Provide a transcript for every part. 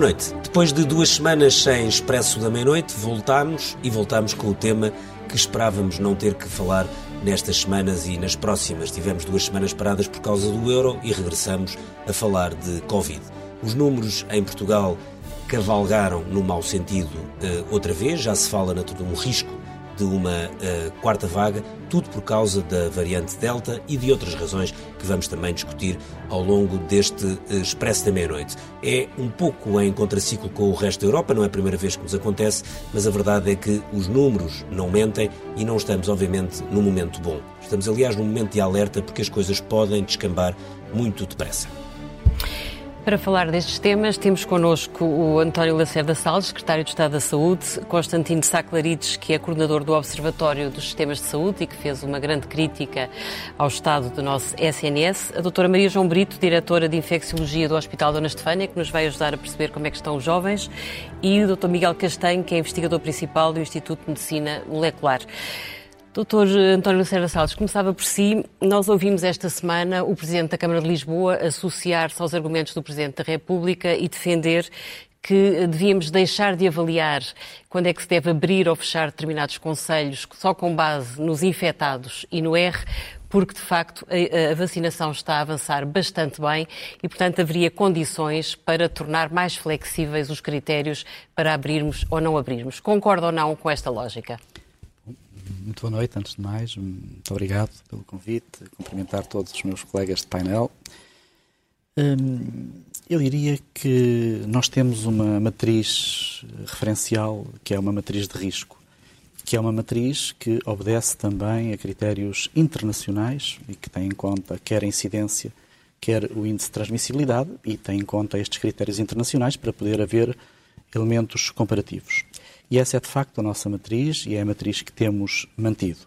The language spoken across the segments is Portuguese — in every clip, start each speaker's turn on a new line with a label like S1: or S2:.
S1: Boa noite. Depois de duas semanas sem Expresso da Meia-Noite, voltámos e voltámos com o tema que esperávamos não ter que falar nestas semanas e nas próximas. Tivemos duas semanas paradas por causa do euro e regressamos a falar de Covid. Os números em Portugal cavalgaram no mau sentido uh, outra vez, já se fala de um risco de uma uh, quarta vaga, tudo por causa da variante Delta e de outras razões que vamos também discutir ao longo deste uh, Expresso da Meia-Noite. É um pouco em contraciclo com o resto da Europa, não é a primeira vez que nos acontece, mas a verdade é que os números não mentem e não estamos, obviamente, num momento bom. Estamos, aliás, num momento de alerta porque as coisas podem descambar muito depressa.
S2: Para falar destes temas, temos connosco o António Lacerda Salles, secretário de Estado da Saúde, Constantino Saclarides, que é coordenador do Observatório dos Sistemas de Saúde e que fez uma grande crítica ao estado do nosso SNS, a doutora Maria João Brito, diretora de Infecciologia do Hospital Dona Estefânia, que nos vai ajudar a perceber como é que estão os jovens, e o doutor Miguel Castanho, que é investigador principal do Instituto de Medicina Molecular. Doutor António Lacerda Salles, começava por si. Nós ouvimos esta semana o Presidente da Câmara de Lisboa associar-se aos argumentos do Presidente da República e defender que devíamos deixar de avaliar quando é que se deve abrir ou fechar determinados conselhos só com base nos infectados e no R, porque de facto a, vacinação está a avançar bastante bem e, portanto, haveria condições para tornar mais flexíveis os critérios para abrirmos ou não abrirmos. Concorda ou não com esta lógica?
S3: Muito boa noite, antes de mais. Muito obrigado pelo convite. Cumprimentar todos os meus colegas de painel. Hum, eu diria que nós temos uma matriz referencial que é uma matriz de risco, que é uma matriz que obedece também a critérios internacionais e que tem em conta quer a incidência, quer o índice de transmissibilidade e tem em conta estes critérios internacionais para poder haver elementos comparativos. E essa é de facto a nossa matriz e é a matriz que temos mantido.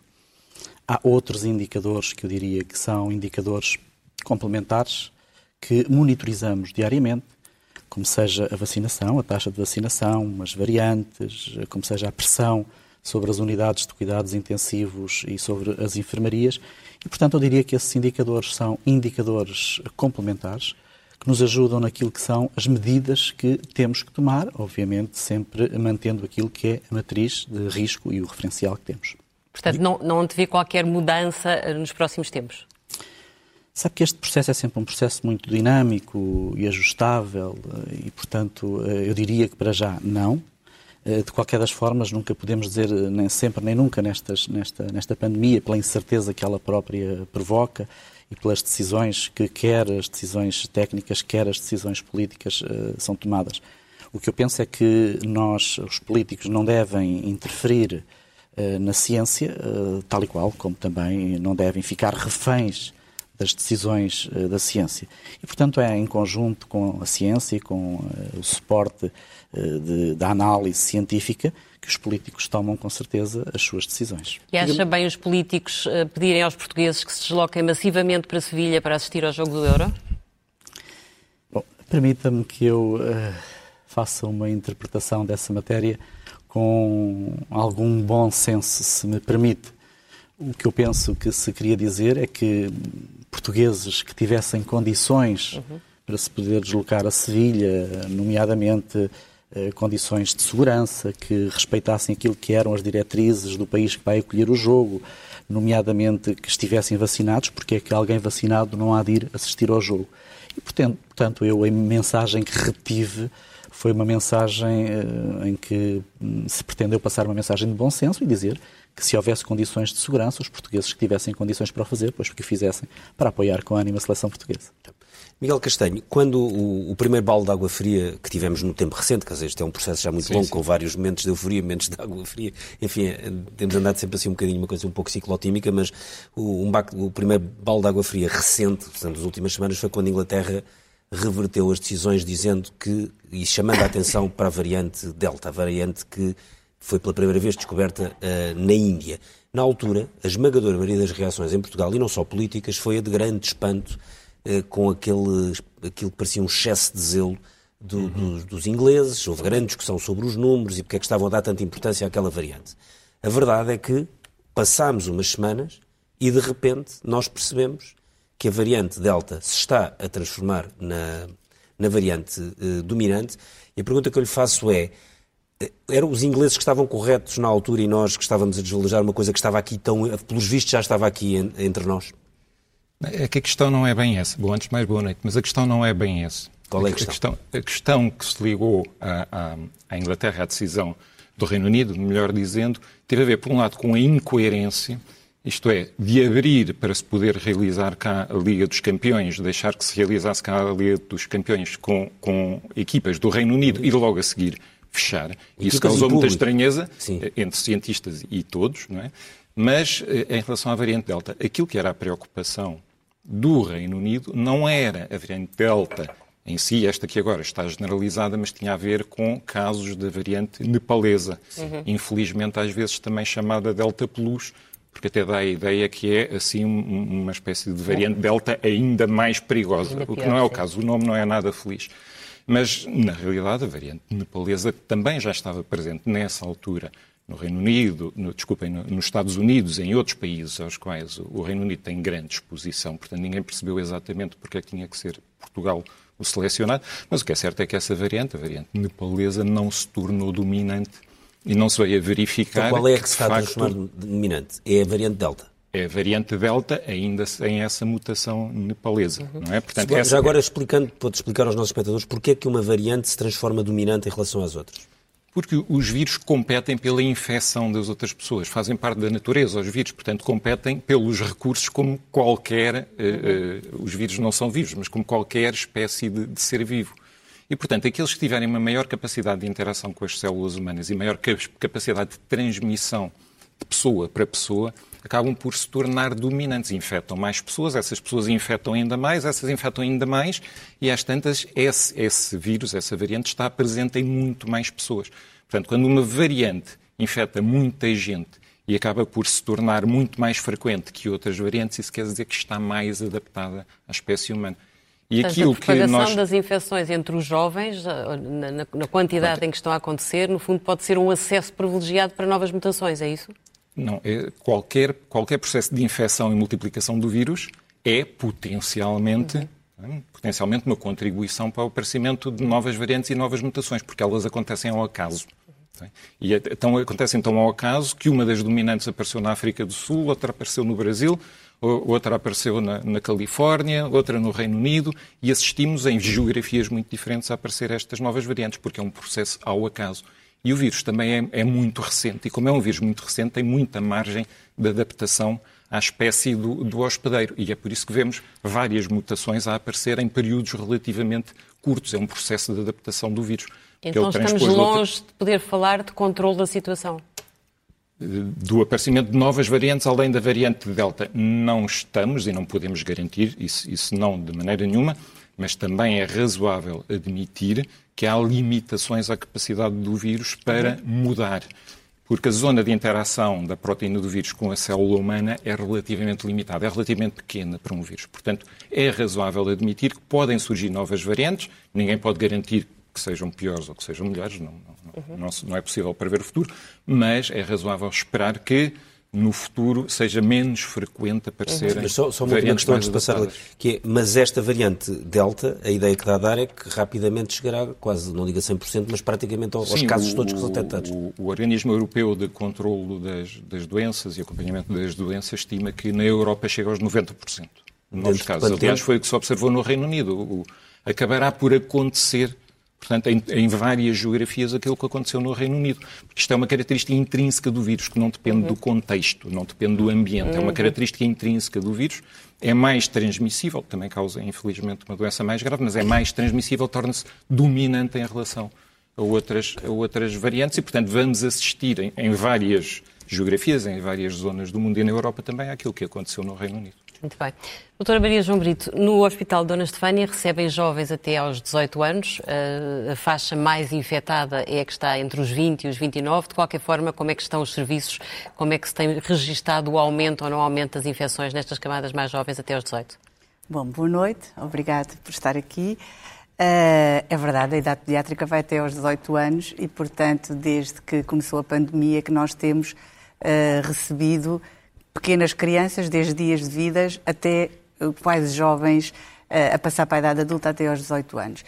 S3: Há outros indicadores que eu diria que são indicadores complementares que monitorizamos diariamente, como seja a vacinação, a taxa de vacinação, as variantes, como seja a pressão sobre as unidades de cuidados intensivos e sobre as enfermarias. E, portanto, eu diria que esses indicadores são indicadores complementares que nos ajudam naquilo que são as medidas que temos que tomar, obviamente sempre mantendo aquilo que é a matriz de risco e o referencial que temos.
S2: Portanto, não, não qualquer mudança eh, nos próximos tempos?
S3: Sabe que este processo é sempre um processo muito dinâmico e ajustável eh, e, portanto, eh, eu diria que para já não. De qualquer das formas, nunca podemos dizer nem sempre nem nunca nestas, nesta, nesta pandemia, pela incerteza que ela própria provoca, e pelas decisões que quer as decisões técnicas, quer as decisões políticas uh, são tomadas. O que eu penso é que nós, os políticos, não devem interferir uh, na ciência, uh, tal e qual, como também não devem ficar reféns das decisões da ciência. E, portanto, é em conjunto com a ciência e com o suporte de, da análise científica que os políticos tomam com certeza as suas decisões.
S2: E acha bem os políticos eh, pedirem aos portugueses que se desloquem massivamente para Sevilha para assistir ao jogo do Euro?
S3: Bom, permita-me que eu uh, faça uma interpretação dessa matéria com algum bom senso, se me permite. O que eu penso que se queria dizer é que portugueses que tivessem condições uhum. para se poder deslocar a Sevilha, nomeadamente condições de segurança, que respeitassem aquilo que eram as diretrizes do país que vai acolher o jogo, nomeadamente que estivessem vacinados, porque é que alguém vacinado não há de ir assistir ao jogo. E, portanto, portanto eu, a mensagem que retive foi uma mensagem eh, em que hum, se pretendeu passar uma mensagem de bom senso e dizer que se houvesse condições de segurança, os portugueses que tivessem condições para o fazer, pois que o fizessem, para apoiar com ânimo a seleção portuguesa.
S1: Miguel Castanho, quando o, o, primeiro balde de água fria que tivemos no tempo recente, quer dizer, este é um processo já muito sim, longo, sim. com vários momentos de euforia, momentos de água fria, enfim, é, temos andado sempre assim um bocadinho, uma coisa um pouco ciclotímica, mas o, um, o primeiro balde de água fria recente, portanto, das últimas semanas, foi quando a Inglaterra reverteu as decisões dizendo que, e chamando a atenção para a variante Delta, a variante que foi pela primeira vez descoberta uh, na Índia. Na altura, a esmagadora maioria das reações em Portugal, e não só políticas, foi a de grande espanto eh, com aquele, aquilo que parecia um excesso de zelo do, uhum. dos, dos, ingleses. Houve grande discussão sobre os números e porque é que estavam a dar tanta importância àquela variante. A verdade é que passámos umas semanas e de repente nós percebemos que a variante Delta se está a transformar na, na variante eh, dominante E a pergunta que eu lhe faço é, eh, eram os ingleses que estavam corretos na altura e nós que estávamos a desvalorizar uma coisa que estava aqui tão, pelos vistos já estava aqui entre nós?
S4: É que a questão não é bem essa. Bom, antes de mais, boa noite. Mas a questão não é bem essa.
S1: Qual é a questão?
S4: A questão, a questão que se ligou à, à, Inglaterra, à decisão do Reino Unido, melhor dizendo, teve a ver, por um lado, com a incoerência isto é, de abrir para se poder realizar cá a Liga dos Campeões, deixar que se realizasse cá a Liga dos Campeões com, com equipas do Reino Unido e logo a seguir fechar. Isso causou muita estranheza Sim. Entre cientistas e todos, não é? Mas eh, em relação à variante Delta, aquilo que era a preocupação do Reino Unido não era a variante Delta em si, esta que agora está generalizada, mas tinha a ver com casos da variante nepalesa, uhum. infelizmente às vezes também chamada Delta Plus, porque até dá a ideia que é assim uma espécie de variante delta ainda mais perigosa, o que não é o caso. O nome não é nada feliz. Mas, na realidade, a variante nepalesa também já estava presente nessa altura no Reino Unido, no, desculpem, no, nos Estados Unidos, em outros países aos quais o, o Reino Unido tem grande exposição, portanto ninguém percebeu exatamente porque é que tinha que ser Portugal o selecionado, mas o que é certo é que essa variante, a variante nepalesa, não se tornou dominante e não se veio a verificar.
S1: Então, qual é a que, que se está a transformar dominante? É a variante Delta?
S4: É a variante Delta, ainda sem essa mutação nepalesa, uhum. não é?
S1: Portanto, Já essa... agora explicando, pode explicar aos nossos espectadores porquê é que uma variante se transforma dominante em relação às outras?
S4: Porque os vírus competem pela infecção das outras pessoas, fazem parte da natureza os vírus, portanto competem pelos recursos como qualquer, uh, uh, os vírus não são vivos, mas como qualquer espécie de, de ser vivo. E, portanto, aqueles que tiverem uma maior capacidade de interação com as células humanas e maior capacidade de transmissão de pessoa para pessoa, acabam por se tornar dominantes. Infectam mais pessoas, essas pessoas infectam ainda mais, essas infectam ainda mais, e às tantas, esse, esse vírus, essa variante, está presente em muito mais pessoas. Portanto, quando uma variante infecta muita gente e acaba por se tornar muito mais frequente que outras variantes, isso quer dizer que está mais adaptada à espécie humana.
S2: E aquilo a propagação que nós... das infecções entre os jovens, na, na, na quantidade Pronto. em que estão a acontecer, no fundo pode ser um acesso privilegiado para novas mutações, é isso?
S4: Não, é, qualquer, qualquer processo de infecção e multiplicação do vírus é potencialmente, uhum. potencialmente uma contribuição para o aparecimento de novas variantes e novas mutações, porque elas acontecem ao acaso. E então, acontece então ao acaso que uma das dominantes apareceu na África do Sul, outra apareceu no Brasil, outra apareceu na, na, Califórnia, outra no Reino Unido, e assistimos em geografias muito diferentes a aparecer estas novas variantes, porque é um processo ao acaso. E o vírus também é, é muito recente, e como é um vírus muito recente, tem muita margem de adaptação à espécie do, do hospedeiro. E é por isso que vemos várias mutações a aparecer em períodos relativamente curtos. É um processo de adaptação do vírus.
S2: Então estamos longe de poder falar de controle da situação
S4: do aparecimento de novas variantes além da variante Delta. Não estamos e não podemos garantir, isso, isso não de maneira nenhuma, mas também é razoável admitir que há limitações à capacidade do vírus para mudar. Porque a zona de interação da proteína do vírus com a célula humana é relativamente limitada, é relativamente pequena para um vírus. Portanto, é razoável admitir que podem surgir novas variantes, ninguém pode garantir que sejam piores ou que sejam melhores, não, não, uhum. não, não é possível prever o futuro, mas é razoável esperar que no futuro seja menos frequente aparecerem uhum.
S1: Mas só, só uma questão antes de passar, que é, mas esta variante Delta, a ideia que dá a dar é que rapidamente chegará, quase, não diga 100%, mas praticamente aos Sim, casos o, todos que são detectados.
S4: O, o, Organismo Europeu de Controlo das, das Doenças e Acompanhamento das Doenças estima que na Europa chega aos 90%. Nos casos. Aliás, foi o que se observou no Reino Unido. O, acabará por acontecer portanto, em, em, várias geografias, aquilo que aconteceu no Reino Unido. Porque isto é uma característica intrínseca do vírus, que não depende uhum. do contexto, não depende do ambiente. Uhum. É uma característica intrínseca do vírus. É mais transmissível, também causa, infelizmente, uma doença mais grave, mas é mais transmissível, torna-se dominante em relação a outras, a outras variantes e, portanto, vamos assistir em, em várias geografias, em várias zonas do mundo e na Europa também àquilo que aconteceu no Reino Unido.
S2: Muito bem. Doutora Maria João Brito, no Hospital Dona Estefânia recebem jovens até aos 18 anos. A faixa mais infectada é a que está entre os 20 e os 29. De qualquer forma, como é que estão os serviços? Como é que se tem registado o aumento ou não aumento das infecções nestas camadas mais jovens até aos 18?
S5: Bom, boa noite. Obrigado por estar aqui. Uh, é verdade, a idade pediátrica vai até aos 18 anos e, portanto, desde que começou a pandemia que nós temos uh, recebido pequenas crianças, desde dias de vidas até quase jovens a passar para a idade adulta até aos 18 anos.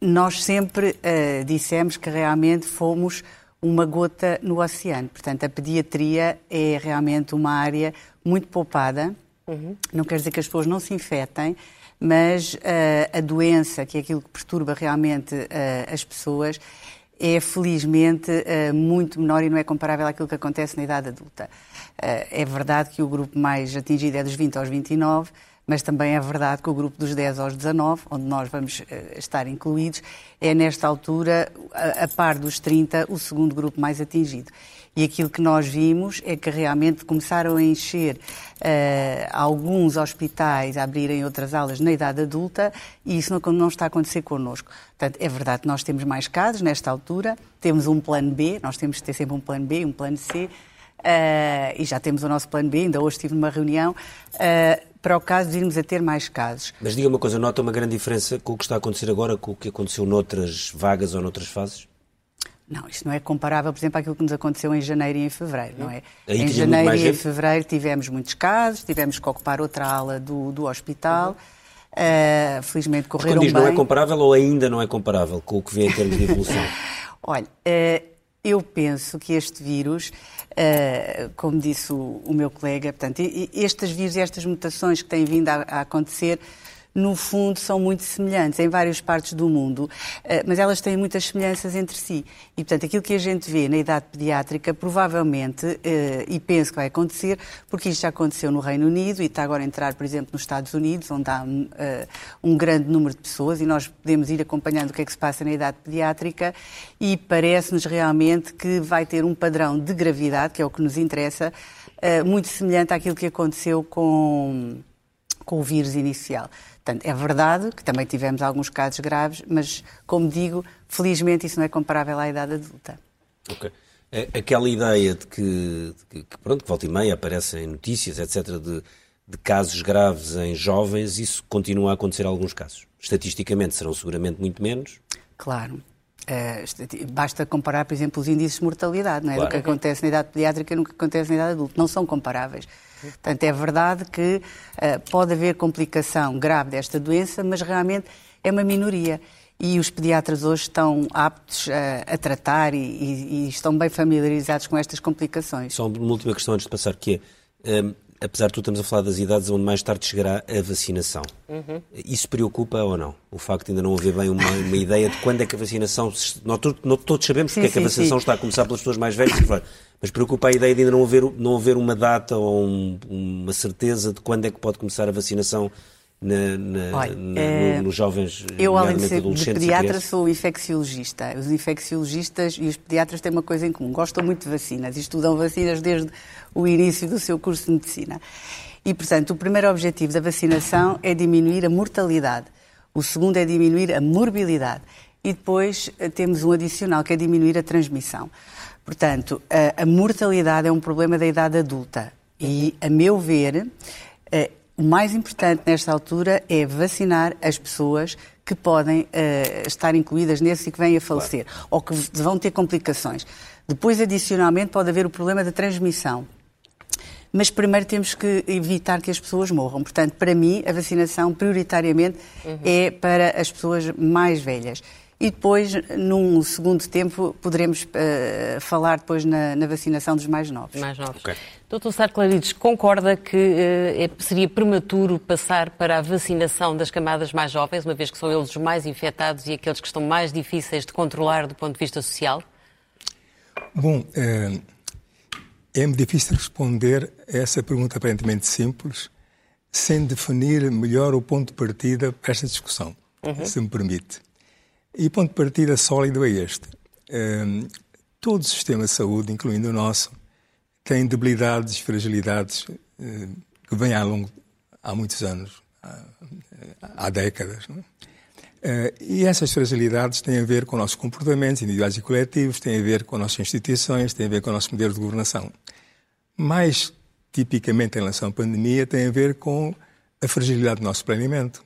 S5: nós sempre uh, dissemos que realmente fomos uma gota no oceano. Portanto, a pediatria é realmente uma área muito poupada. Uhum. Não quer dizer que as pessoas não se infectem, mas uh, a doença, que é aquilo que perturba realmente uh, as pessoas, é felizmente uh, muito menor e não é comparável àquilo que acontece na idade adulta. é verdade que o grupo mais atingido é dos 20 aos 29, mas também é verdade que o grupo dos 10 aos 19, onde nós vamos estar incluídos, é nesta altura, a, par dos 30, o segundo grupo mais atingido. E aquilo que nós vimos é que realmente começaram a encher uh, alguns hospitais, a abrirem outras aulas na idade adulta, e isso não, não está a acontecer connosco. Portanto, é verdade que nós temos mais casos nesta altura, temos um plano B, nós temos que ter sempre um plano B, um plano C, Uh, e já temos o nosso plano B, ainda hoje estive numa reunião, uh, para o caso de irmos a ter mais casos.
S1: Mas diga uma coisa, nota uma grande diferença com o que está a acontecer agora com o que aconteceu noutras vagas ou noutras fases?
S5: Não, isto não é comparável, por exemplo, àquilo que nos aconteceu em janeiro e em fevereiro, não é? Aí em janeiro e em fevereiro tivemos muitos casos, tivemos que ocupar outra ala do, do hospital. Uhum. Uh, felizmente correram Mas quando
S1: diz, bem. não é comparável ou ainda não é comparável com o que vê em termos de evolução?
S5: Olha, uh, eu penso que este vírus, uh, como disse o, o, meu colega, portanto, estes vírus e estas mutações que têm vindo a, a acontecer no fundo, são muito semelhantes em várias partes do mundo, eh, mas elas têm muitas semelhanças entre si. E, portanto, aquilo que a gente vê na idade pediátrica, provavelmente, eh, e penso que vai acontecer, porque isto já aconteceu no Reino Unido e está agora a entrar, por exemplo, nos Estados Unidos, onde há eh, um grande número de pessoas e nós podemos ir acompanhando o que é que se passa na idade pediátrica e parece-nos realmente que vai ter um padrão de gravidade, que é o que nos interessa, muito semelhante àquilo que aconteceu com, com o vírus inicial. Portanto, é verdade que também tivemos alguns casos graves, mas, como digo, felizmente isso não é comparável à idade adulta.
S1: Ok. Aquela ideia de que, de que pronto, que volta e meia aparecem notícias, etc., de, de casos graves em jovens, isso continua a acontecer em alguns casos. Estatisticamente serão seguramente muito menos.
S5: Claro. Uh, basta comparar, por exemplo, os índices de mortalidade, não é? Claro. Do que acontece na idade pediátrica e no que acontece na idade adulta. Não são comparáveis. Portanto, é verdade que uh, pode haver complicação grave desta doença, mas realmente é uma minoria. E os pediatras hoje estão aptos uh, a tratar e, e, e, estão bem familiarizados com estas complicações.
S1: Só uma última questão antes de passar, que é, um, apesar de tudo, estamos a falar das idades onde mais tarde chegará a vacinação. Uhum. Isso preocupa ou não? O facto de ainda não haver bem uma, uma ideia de quando é que a vacinação... Nós, todos sabemos sim, porque sim, é que a vacinação sim. está a começar pelas pessoas mais velhas. Mas preocupa a ideia de ainda não haver, não haver uma data ou um, uma certeza de quando é que pode começar a vacinação na, na, Olha, na, é, nos jovens,
S5: Eu, além de ser de pediatra, sou infecciologista. Os infecciologistas e os pediatras têm uma coisa em comum. Gostam muito de vacinas e estudam vacinas desde o início do seu curso de medicina. E, portanto, o primeiro objetivo da vacinação é diminuir a mortalidade. O segundo é diminuir a morbilidade. E depois eh, temos um adicional, que é diminuir a transmissão. Portanto, a, a mortalidade é um problema da idade adulta. E, a meu ver, eh, o mais importante nesta altura é vacinar as pessoas que podem uh, estar incluídas nesse e que vêm a falecer, claro. ou que vão ter complicações. Depois, adicionalmente, pode haver o problema da transmissão. Mas primeiro temos que evitar que as pessoas morram. Portanto, para mim, a vacinação prioritariamente uhum. é para as pessoas mais velhas e depois, num segundo tempo, poderemos uh, falar depois na, na, vacinação dos mais novos.
S2: Mais novos. Okay. Doutor Sá Clarides, concorda que uh, seria prematuro passar para a vacinação das camadas mais jovens, uma vez que são eles os mais infectados e aqueles que estão mais difíceis de controlar do ponto de vista social?
S6: Bom, é, é difícil responder a essa pergunta aparentemente simples sem definir melhor o ponto de partida para esta discussão, uhum. se me permite. E o ponto de partida sólido é este. Um, todo o sistema de saúde, incluindo o nosso, tem debilidades fragilidades uh, que vêm longo, há muitos anos, há, há décadas. Uh, e essas fragilidades têm a ver com nossos comportamentos individuais e coletivos, têm a ver com nossas instituições, têm a ver com o nosso modelo de governação. Mais tipicamente em relação à pandemia, tem a ver com a fragilidade do nosso planeamento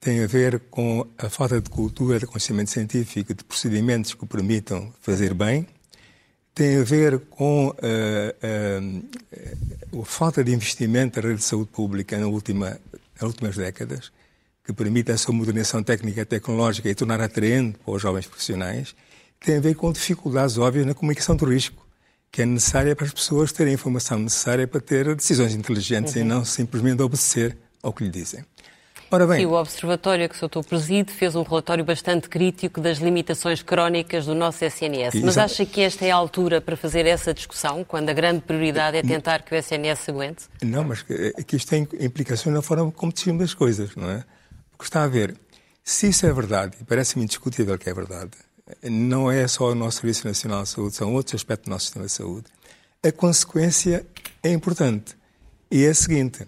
S6: tem a ver com a falta de cultura de conhecimento científico, de procedimentos que permitam fazer bem, tem a ver com uh, uh, a falta de investimento da rede de saúde pública na última, nas últimas décadas, que permite a sua modernização técnica e tecnológica e tornar atraente para os jovens profissionais, tem a ver com dificuldades óbvias na comunicação do risco, que é necessária para as pessoas terem a informação necessária para ter decisões inteligentes uhum. e não simplesmente obedecer ao que lhe dizem.
S2: Ora bem, o Observatório que o Sr. Preside fez um relatório bastante crítico das limitações crónicas do nosso SNS. Mas acha que esta é a altura para fazer essa discussão, quando a grande prioridade é tentar que o SNS se aguente?
S6: Não, mas que isto tem implicações na forma como decidimos as coisas, não é? Porque está a ver, se isso é verdade, e parece-me indiscutível que é verdade, não é só o nosso Serviço Nacional de Saúde, são outros aspectos do nosso sistema de saúde. A consequência é importante. E é a seguinte: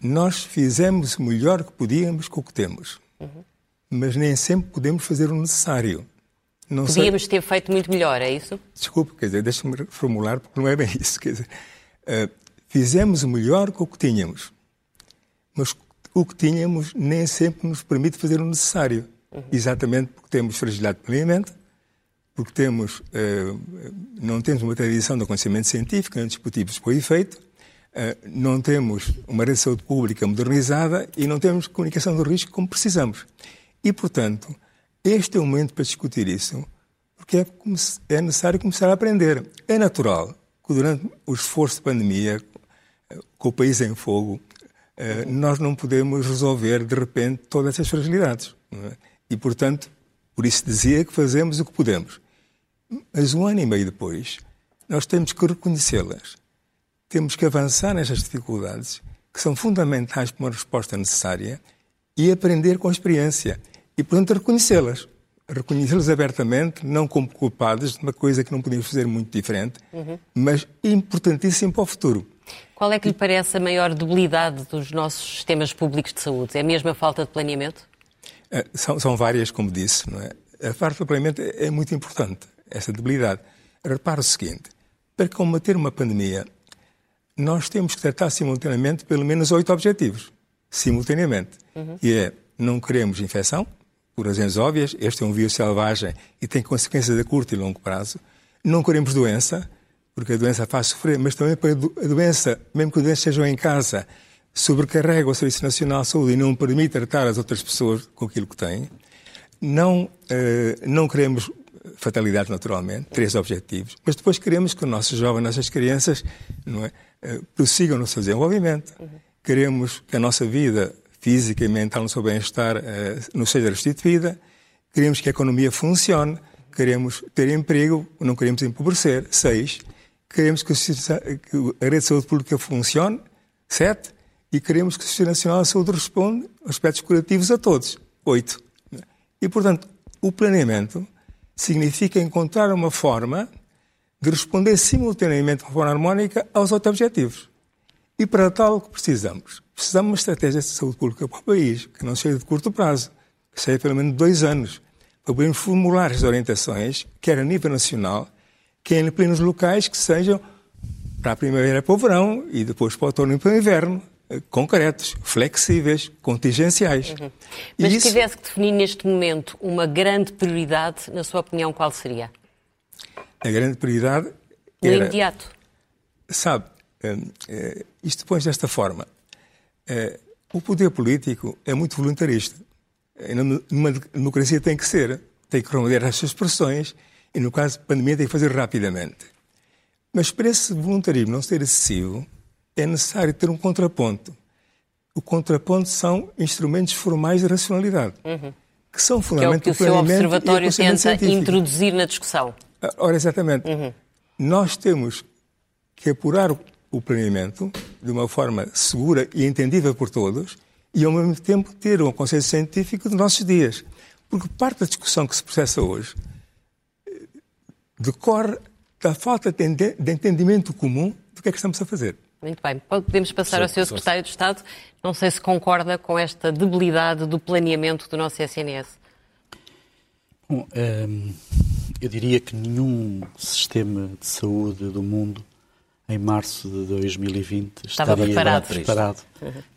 S6: nós fizemos o melhor que podíamos com o que temos, uhum. mas nem sempre podemos fazer o necessário.
S2: Não podíamos sei... ter feito muito melhor, é isso?
S6: Desculpe, quer dizer, deixe-me reformular, porque não é bem isso. Quer dizer, uh, fizemos o melhor com o que tínhamos, mas o que tínhamos nem sempre nos permite fazer o necessário. Uhum. Exatamente porque temos fragilidade de planeamento, porque temos, uh, não temos uma tradição do conhecimento científico, não discutimos por efeito, não temos uma rede de saúde pública modernizada e não temos comunicação do risco como precisamos. E, portanto, este é o momento para discutir isso, porque é, é necessário começar a aprender. É natural que durante o esforço de pandemia, com o país em fogo, nós não podemos resolver de repente todas essas fragilidades. É? E, portanto, por isso dizia que fazemos o que podemos. Mas um ano e meio depois, nós temos que reconhecê-las. Temos que avançar nestas dificuldades, que são fundamentais para uma resposta necessária, e aprender com a experiência. E, portanto, reconhecê-las. Reconhecê-las abertamente, não como culpadas de uma coisa que não podíamos fazer muito diferente, uhum. mas importantíssimo para o futuro.
S2: Qual é que lhe parece a maior debilidade dos nossos sistemas públicos de saúde? É mesmo a falta de planeamento?
S6: Eh, são, são várias, como disse. Não é? A falta de planeamento é muito importante, essa debilidade. Repare o seguinte: para combater uma pandemia, nós temos que tratar simultaneamente pelo menos oito objetivos. Simultaneamente. Uhum. E é, não queremos infecção, por razões óbvias, este é um vírus selvagem e tem consequências a curto e longo prazo. Não queremos doença, porque a doença faz sofrer, mas também para a doença, mesmo que a doença esteja em casa, sobrecarrega o Serviço Nacional de Saúde e não permite tratar as outras pessoas com aquilo que têm. Não, eh, não queremos fatalidade, naturalmente, três objetivos, mas depois queremos que os nossos jovens, nossas crianças, não é, eh, prossigam no seu desenvolvimento. Uhum. Queremos que a nossa vida física e mental, no seu bem-estar, eh, nos seja restituída. Queremos que a economia funcione. Queremos ter emprego, não queremos empobrecer. Seis, queremos que a rede de saúde pública funcione, sete, e queremos que o Sistema Nacional de Saúde responda aspectos curativos a todos, oito. E, portanto, o planeamento significa encontrar uma forma de responder simultaneamente de forma harmónica aos oito objetivos. E para tal, o que precisamos? Precisamos de uma estratégia de saúde pública para o país, que não seja de curto prazo, que seja pelo menos dois anos, para podermos formular as orientações, quer a nível nacional, que é em plenos locais que sejam para a primavera para o verão e depois para o outono e para o inverno, concretos, flexíveis, contingenciais. Uhum.
S2: Mas se tivesse que definir neste momento uma grande prioridade, na sua opinião, qual seria?
S6: A grande prioridade
S2: No era... imediato.
S6: Sabe, eh, eh, isto põe desta forma. O poder político é muito voluntarista. Numa democracia tem que ser. Tem que responder às suas expressões e, no caso de pandemia, tem que fazer rapidamente. Mas para esse voluntarismo não ser excessivo, é necessário ter um contraponto. O contraponto são instrumentos formais de racionalidade, uhum. que são fundamentalmente
S2: que é o que o seu observatório tenta científico. introduzir na discussão.
S6: Ah, ora, exatamente. Uhum. Nós temos que apurar o planeamento de uma forma segura e entendível por todos e, ao mesmo tempo, ter um consenso científico dos nossos dias. Porque parte da discussão que se processa hoje decorre da falta de entendimento comum do que é que estamos a fazer.
S2: Muito bem. Podemos passar ao Sr. Secretário de Estado. Não sei se concorda com esta debilidade do planeamento do nosso SNS.
S3: Bom, ehm, eu diria que nenhum sistema de saúde do mundo em março de 2020
S2: Estava estaria preparado,
S3: preparado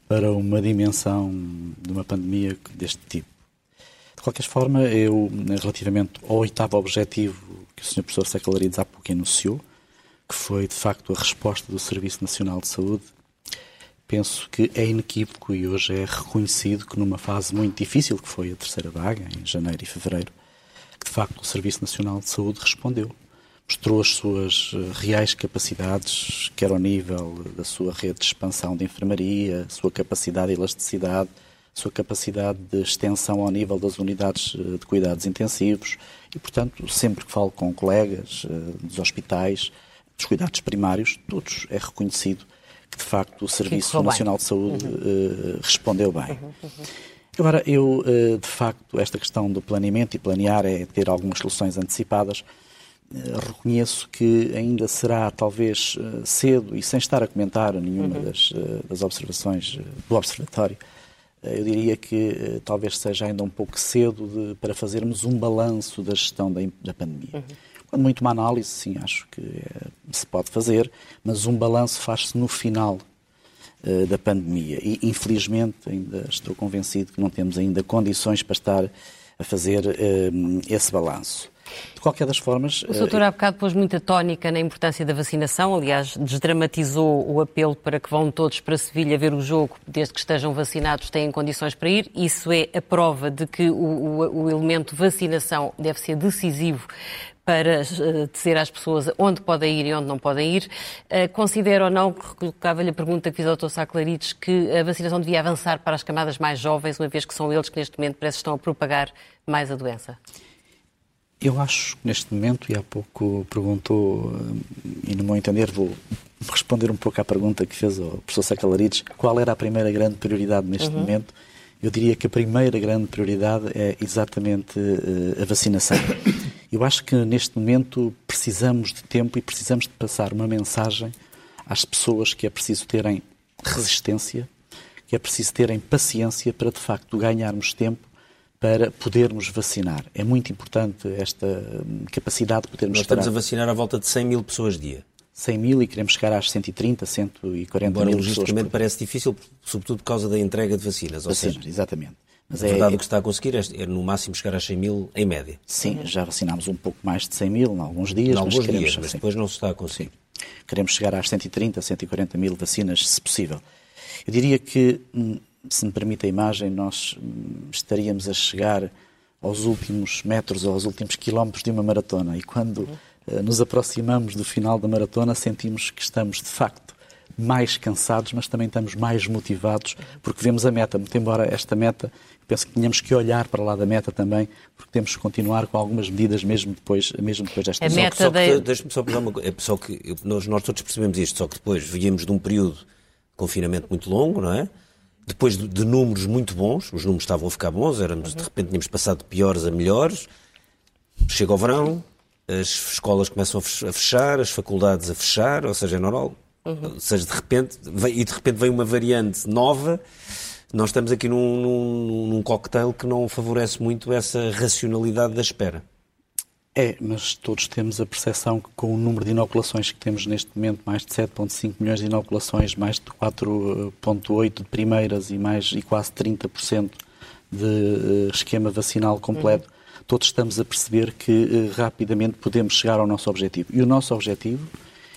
S3: para uma dimensão de uma pandemia deste tipo. De qualquer forma, eu, relativamente ao oitavo objetivo que o Sr. Professor Sacalarides há pouco enunciou, que foi, de facto, a resposta do Serviço Nacional de Saúde, penso que é inequívoco e hoje é reconhecido que numa fase muito difícil, que foi a terceira vaga, em janeiro e fevereiro, que de facto o Serviço Nacional de Saúde respondeu. Mostrou as suas eh, reais capacidades, quer ao nível da sua rede de expansão de enfermaria, sua capacidade e elasticidade, sua capacidade de extensão ao nível das unidades eh, de cuidados intensivos e, portanto, sempre que falo com colegas eh, dos hospitais, dos cuidados primários, todos é reconhecido que, de facto, o Serviço Nacional de Saúde uhum. respondeu bem. Uhum, uhum. Agora, eu, de facto, esta questão do planeamento e planear é ter algumas soluções antecipadas. Reconheço que ainda será talvez cedo e sem estar a comentar nenhuma uhum. das, das observações do Observatório, eu diria que talvez seja ainda um pouco cedo de, para fazermos um balanço da gestão da, da pandemia. Quando muito uma análise, sim, acho que é, se pode fazer, mas um balanço faz-se no final uh, da pandemia. E, infelizmente, ainda estou convencido que não temos ainda condições para estar a fazer uh, esse balanço. De qualquer das formas.
S2: O doutor há bocado pôs muita tónica na importância da vacinação, aliás, desdramatizou o apelo para que vão todos para Sevilha ver o jogo, desde que estejam vacinados, têm condições para ir. Isso é a prova de que o, o, o elemento vacinação deve ser decisivo para uh, dizer às pessoas onde podem ir e onde não podem ir. Uh, considera ou não, colocava-lhe a pergunta que fiz ao Dr. Saclarides, que a vacinação devia avançar para as camadas mais jovens, uma vez que são eles que neste momento parece que estão a propagar mais a doença?
S3: Eu acho que neste momento, e há pouco perguntou, e no meu entender vou responder um pouco à pergunta que fez o professor Sacalarides, qual era a primeira grande prioridade neste uhum. momento? Eu diria que a primeira grande prioridade é exatamente a vacinação. Eu acho que neste momento precisamos de tempo e precisamos de passar uma mensagem às pessoas que é preciso terem resistência, que é preciso terem paciência para de facto ganharmos tempo para podermos vacinar. É muito importante esta hum, capacidade de podermos
S1: Nós estamos a vacinar à volta de 100 mil pessoas dia.
S3: 100 mil e queremos chegar às 130, 140 Embora mil pessoas.
S1: logisticamente parece difícil, sobretudo por causa da entrega de vacinas.
S3: Vacinas, seja, exatamente.
S1: Mas a é, verdade, o que está a conseguir é, é, no máximo chegar às 100 mil em média.
S3: Sim, já vacinámos um pouco mais de 100 mil em alguns dias.
S1: Em alguns mas dias, mas depois não se está a conseguir.
S3: Queremos chegar às 130, 140 mil vacinas, se possível. Eu diria que, hum, se me permite a imagem, nós hum, estaríamos a chegar aos últimos metros ou aos últimos quilómetros de uma maratona. E quando uh, nos aproximamos do final da maratona, sentimos que estamos, de facto, mais cansados, mas também estamos mais motivados, porque vemos a meta. Muito embora esta meta, penso que tínhamos que olhar para lá da meta também, porque temos que continuar com algumas medidas mesmo depois, mesmo depois desta
S2: a meta. Só
S1: que, de... Só uma coisa. É só que nós, nós todos percebemos isto, só que depois viemos de um período de confinamento muito longo, não é? depois de, de, números muito bons, os números estavam a ficar bons, éramos, de repente tínhamos passado de piores a melhores. Chega o verão, as escolas começam a fechar, as faculdades a fechar, ou seja, é normal. Uhum. Ou seja, de repente, e de repente vem uma variante nova. Nós estamos aqui num, num, num cocktail que não favorece muito essa racionalidade da espera.
S3: É, mas todos temos a percepção que com o número de inoculações que temos neste momento, mais de 7,5 milhões de inoculações, mais de 4,8 de primeiras e mais e quase 30% de uh, esquema vacinal completo, uhum. todos estamos a perceber que uh, rapidamente podemos chegar ao nosso objetivo. E o nosso objetivo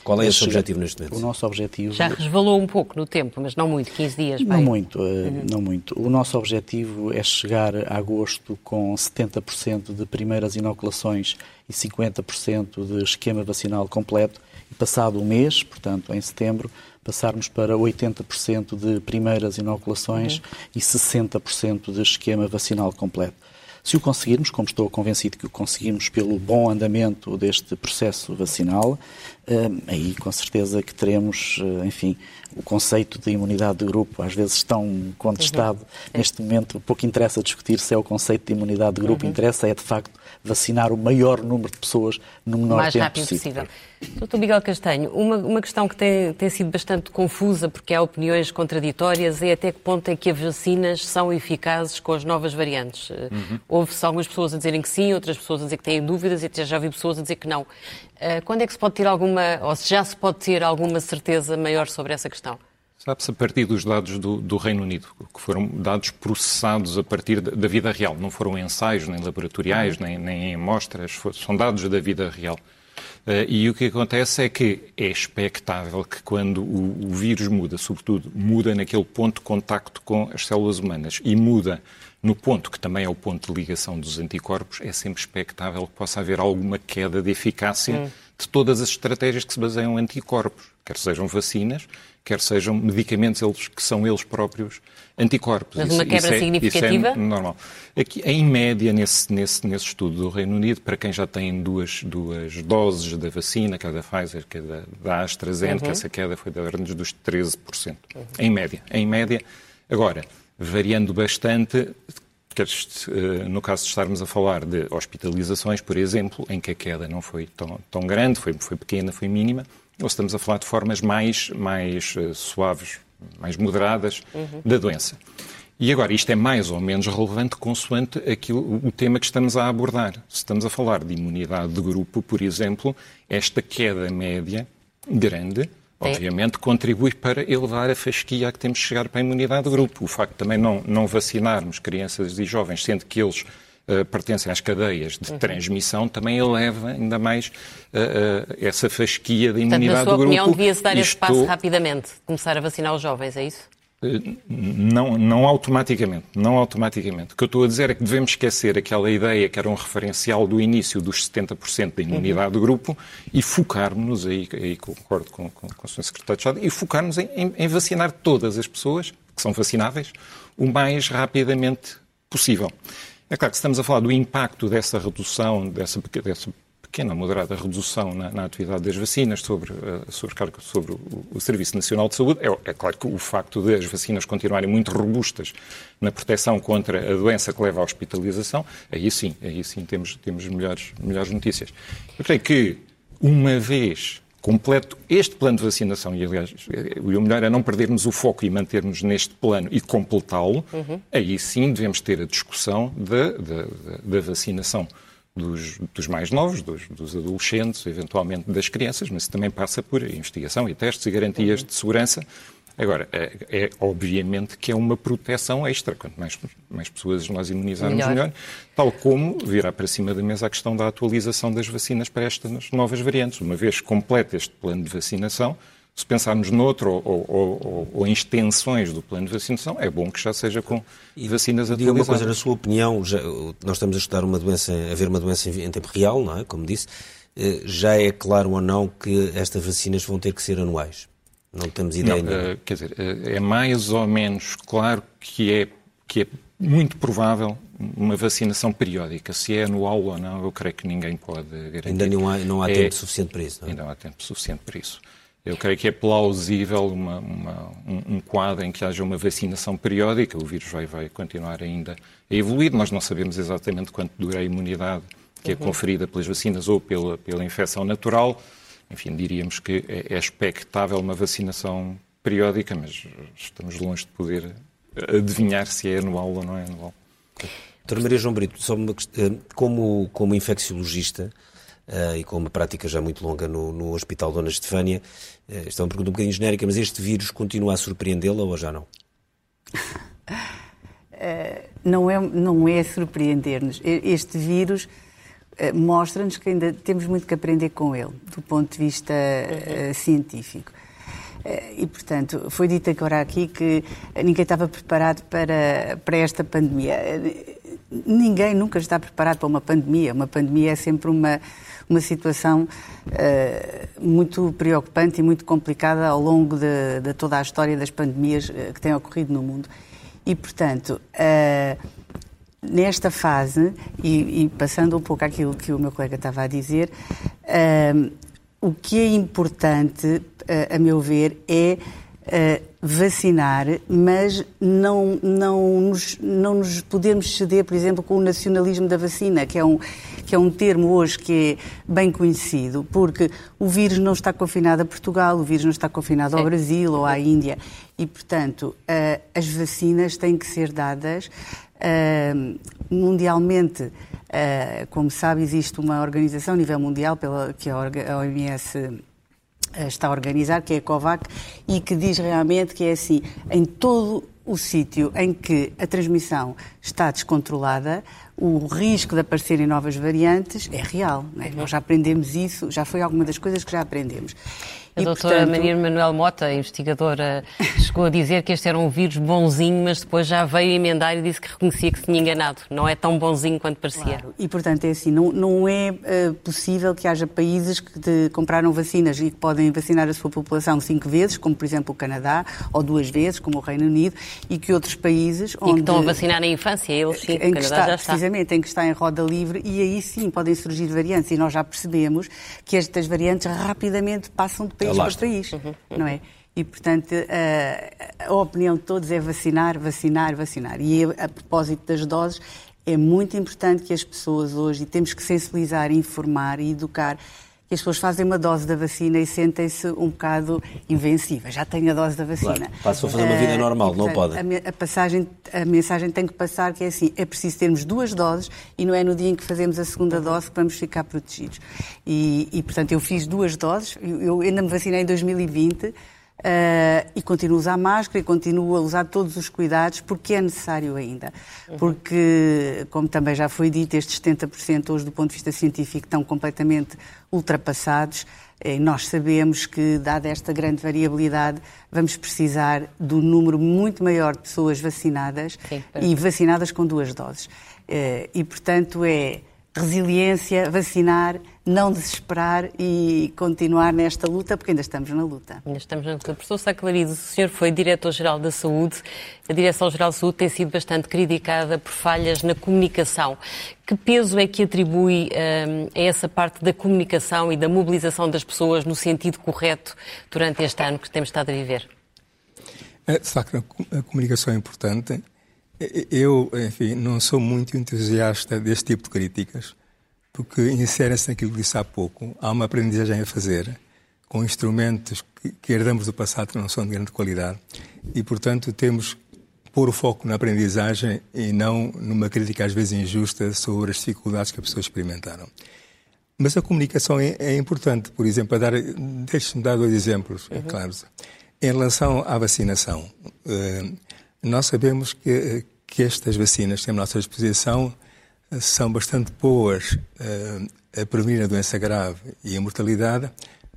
S1: qual é esse objetivo neste momento?
S3: O nosso objetivo...
S2: Já resvalou um pouco no tempo, mas não muito, 15 dias.
S3: Não muito, eh, uhum. não muito. O nosso objetivo é chegar a agosto com 70% de primeiras inoculações e 50% de esquema vacinal completo e passado um mês, portanto em setembro, passarmos para 80% de primeiras inoculações uhum. e 60% de esquema vacinal completo. Se o conseguirmos, como estou convencido que o conseguimos pelo bom andamento deste processo vacinal, aí com certeza que teremos, eh, enfim, o conceito de imunidade de grupo, às vezes tão contestado. Uhum. Neste momento, pouco interessa discutir se é o conceito de imunidade de grupo, uhum. interessa é de facto vacinar o maior número de pessoas no menor
S2: mais
S3: tempo possível.
S2: possível. Doutor Miguel Castanho, uma, uma questão que tem, tem sido bastante confusa, porque há opiniões contraditórias, é até que ponto é que as vacinas são eficazes com as novnovas variantes. Uhum. Houve-se algumas pessoas a dizerem que sim, outras pessoas a dizer que têm dúvidas, e até já vi pessoas a dizer que não. Eh, quando é que se pode ter alguma, ou se já se pode ter alguma certeza maior sobre essa questão?
S4: Sabe-se a partir dos dados do, do, Reino Unido, que foram dados processados a partir da, vida real, não foram ensaios nem laboratoriais, nem, nem amostras, são dados da vida real. Uh, e o que acontece é que é expectável que quando o, o, vírus muda, sobretudo muda naquele ponto de contacto com as células humanas e muda no ponto que também é o ponto de ligação dos anticorpos, é sempre expectável que possa haver alguma queda de eficácia hum. de todas as estratégias que se baseiam em anticorpos, quer sejam vacinas, quer sejam medicamentos eles, que são eles próprios anticorpos.
S2: Mas uma isso, quebra
S4: isso
S2: é, significativa?
S4: É normal. Aqui, em média, nesse, nesse, nesse estudo do Reino Unido, para quem já tem duas, duas doses da vacina, cada Pfizer, cada da AstraZeneca, uhum. essa queda foi da ordem dos 13%. Uhum. Em média. Em média. Agora, variando bastante, eh, no caso de estarmos a falar de hospitalizações, por exemplo, em que a queda não foi tão, tão grande, foi, foi pequena, foi mínima, ou estamos a falar de formas mais, mais uh, suaves, mais moderadas uhum. da doença. E agora, isto é mais ou menos relevante consoante aquilo, o tema que estamos a abordar. Se estamos a falar de imunidade de grupo, por exemplo, esta queda média grande obviamente, contribui para elevar a fasquia a que temos de chegar para a imunidade de grupo. O facto de também não, não vacinarmos crianças e jovens, sendo que eles uh, pertencem às cadeias de uhum. transmissão, também eleva ainda mais uh, uh, essa fasquia da imunidade
S2: Portanto, na sua
S4: do grupo.
S2: opinião, devia-se dar esse passo rapidamente, começar a vacinar os jovens, é isso?
S4: Não, não automaticamente, não automaticamente. O que eu estou a dizer é que devemos esquecer aquela ideia que era um referencial do início dos 70% da imunidade uhum. do grupo e focarmos, aí, aí concordo com, com, com o Sr. Secretário de Estado, e focarmos em, em, em vacinar todas as pessoas que são vacináveis o mais rapidamente possível. É claro que estamos a falar do impacto dessa redução, dessa, dessa pequena, moderada redução na, na atividade das vacinas sobre, uh, sobre, sobre o, o, Serviço Nacional de Saúde. É, é, claro que o facto de as vacinas continuarem muito robustas na proteção contra a doença que leva à hospitalização, aí sim, aí sim temos, temos melhores, melhores notícias. Eu creio que, uma vez completo este plano de vacinação, e aliás, o melhor é não perdermos o foco e mantermos neste plano e completá-lo, uhum. aí sim devemos ter a discussão da, da, da vacinação dos, dos mais novos, dos, dos, adolescentes, eventualmente das crianças, mas também passa por investigação e testes e garantias de segurança. Agora, é, é, obviamente que é uma proteção extra. Quanto mais, mais pessoas nós imunizarmos, melhor. melhor. Tal como virá para cima da mesa a questão da atualização das vacinas para estas novas variantes. Uma vez completo este plano de vacinação, se pensarmos noutro ou, ou, ou, ou, em extensões do plano de vacinação, é bom que já seja com vacinas atualizadas. Diga
S1: uma coisa, na sua opinião, já, nós estamos a estudar uma doença, a ver uma doença em, em tempo real, não é? Como disse, eh, já é claro ou não que estas vacinas vão ter que ser anuais? Não temos ideia não,
S4: uh, Quer dizer, é mais ou menos claro que é, que é muito provável uma vacinação periódica. Se é anual ou não, eu creio que ninguém pode garantir.
S1: Ainda não há, não há é, tempo suficiente para isso, não é?
S4: Ainda não há tempo suficiente para isso. Eu creio que é plausível uma, uma, um, um, quadro em que haja uma vacinação periódica. O vírus vai, vai continuar ainda a evoluir. Nós não sabemos exatamente quanto dura a imunidade que é uhum. conferida pelas vacinas ou pela, pela infecção natural. Enfim, diríamos que é, é expectável uma vacinação periódica, mas estamos longe de poder adivinhar se é anual ou não é anual.
S1: Doutora Maria João Brito, só uma, eh, como, como infecciologista, uh, e com uma prática já muito longa no, no Hospital Dona Estefânia. Uh, esta é uma pergunta um bocadinho genérica, mas este vírus continua a surpreendê-la ou já não?
S5: Uh, não é, não é surpreender-nos. Este vírus mostra-nos que ainda temos muito que aprender com ele, do ponto de vista científico. E, portanto, foi dito agora aqui que ninguém estava preparado para, para esta pandemia. Ninguém nunca está preparado para uma pandemia. Uma pandemia é sempre uma, uma situação uh, muito preocupante e muito complicada ao longo de, de toda a história das pandemias uh, que têm ocorrido no mundo. E, portanto, uh, nesta fase, e, e, passando um pouco aquilo que o meu colega estava a dizer, o que é importante, a meu ver, é vacinar, mas não, não, nos, não nos podemos ceder, por exemplo, com o nacionalismo da vacina, que é, um, que é um termo hoje que é bem conhecido, porque o vírus não está confinado a Portugal, o vírus não está confinado ao Brasil ou à Índia, e, portanto, uh, as vacinas têm que ser dadas uh, mundialmente. Como sabe, existe uma organização a nível mundial, pela, que é a OMS está a organizar, que é a COVAC, e que diz realmente que é assim, em todo o sítio em que a transmissão está descontrolada, o risco de aparecerem novas variantes é real. É? Nós já aprendemos isso, já foi alguma das coisas que já aprendemos.
S2: A e, doutora portanto... Maria Manuel Mota, investigadora, chegou a dizer que este era um vírus bonzinho, mas depois já veio emendar e disse que reconhecia que se tinha enganado. Não é tão bonzinho quanto parecia. Claro.
S5: E, portanto, é assim, não, não é uh, possível que haja países que de, compraram vacinas e que podem vacinar a sua população cinco vezes, como, por exemplo, o Canadá, ou duas vezes, como o Reino Unido, e que outros países...
S2: Onde, e que estão a vacinar na infância, eles sim, em
S5: que está, já está. Precisamente, em que está em roda livre, e aí sim podem surgir variantes, e nós já percebemos que estas variantes rapidamente passam de país para país, uhum, não é? E, portanto, a, a, opinião de todos é vacinar, vacinar, vacinar. E a, a propósito das doses, é muito importante que as pessoas hoje, e temos que sensibilizar, informar e educar, que as pessoas fazem uma dose da vacina e sentem-se um bocado invencíveis. Já têm a dose da vacina. Claro,
S1: passam a fazer uma vida normal, uh, não podem.
S5: A, a, passagem, a mensagem tem que passar que é assim, é preciso termos duas doses e não é no dia em que fazemos a segunda dose que vamos ficar protegidos. E, e portanto, eu fiz duas doses, eu, eu ainda me vacinei em 2020, Uh, e continuo a usar máscara e continuo a usar todos os cuidados porque é necessário ainda. Uhum. Porque, como também já foi dito, estes 70% hoje, do ponto de vista científico, estão completamente ultrapassados. E nós sabemos que, dada esta grande variabilidade, vamos precisar de um número muito maior de pessoas vacinadas Sim, e vacinadas com duas doses. Uh, e, portanto, é resiliência, vacinar, não desesperar e continuar nesta luta, porque ainda estamos na luta.
S2: Ainda estamos na luta. Professor Saclarido, o senhor foi Diretor-Geral da Saúde. A Direção-Geral da Saúde tem sido bastante criticada por falhas na comunicação. Que peso é que atribui um, a essa parte da comunicação e da mobilização das pessoas no sentido correto durante este ano que temos estado a viver?
S6: É, facto, a comunicação é importante eu, enfim, não sou muito entusiasta deste tipo de críticas, porque inserem-se naquilo que disse há pouco. Há uma aprendizagem a fazer com instrumentos que, herdamos do passado que não são de grande qualidade e, portanto, temos pôr o foco na aprendizagem e não numa crítica às vezes injusta sobre as dificuldades que as pessoas experimentaram. Mas a comunicação é, é importante, por exemplo, a dar, deixe-me dar dois exemplos, é uhum. claro. Em relação à vacinação, uh, nós sabemos que, que estas vacinas que temos à nossa disposição eh, são bastante boas uh, a prevenir a doença grave e a mortalidade,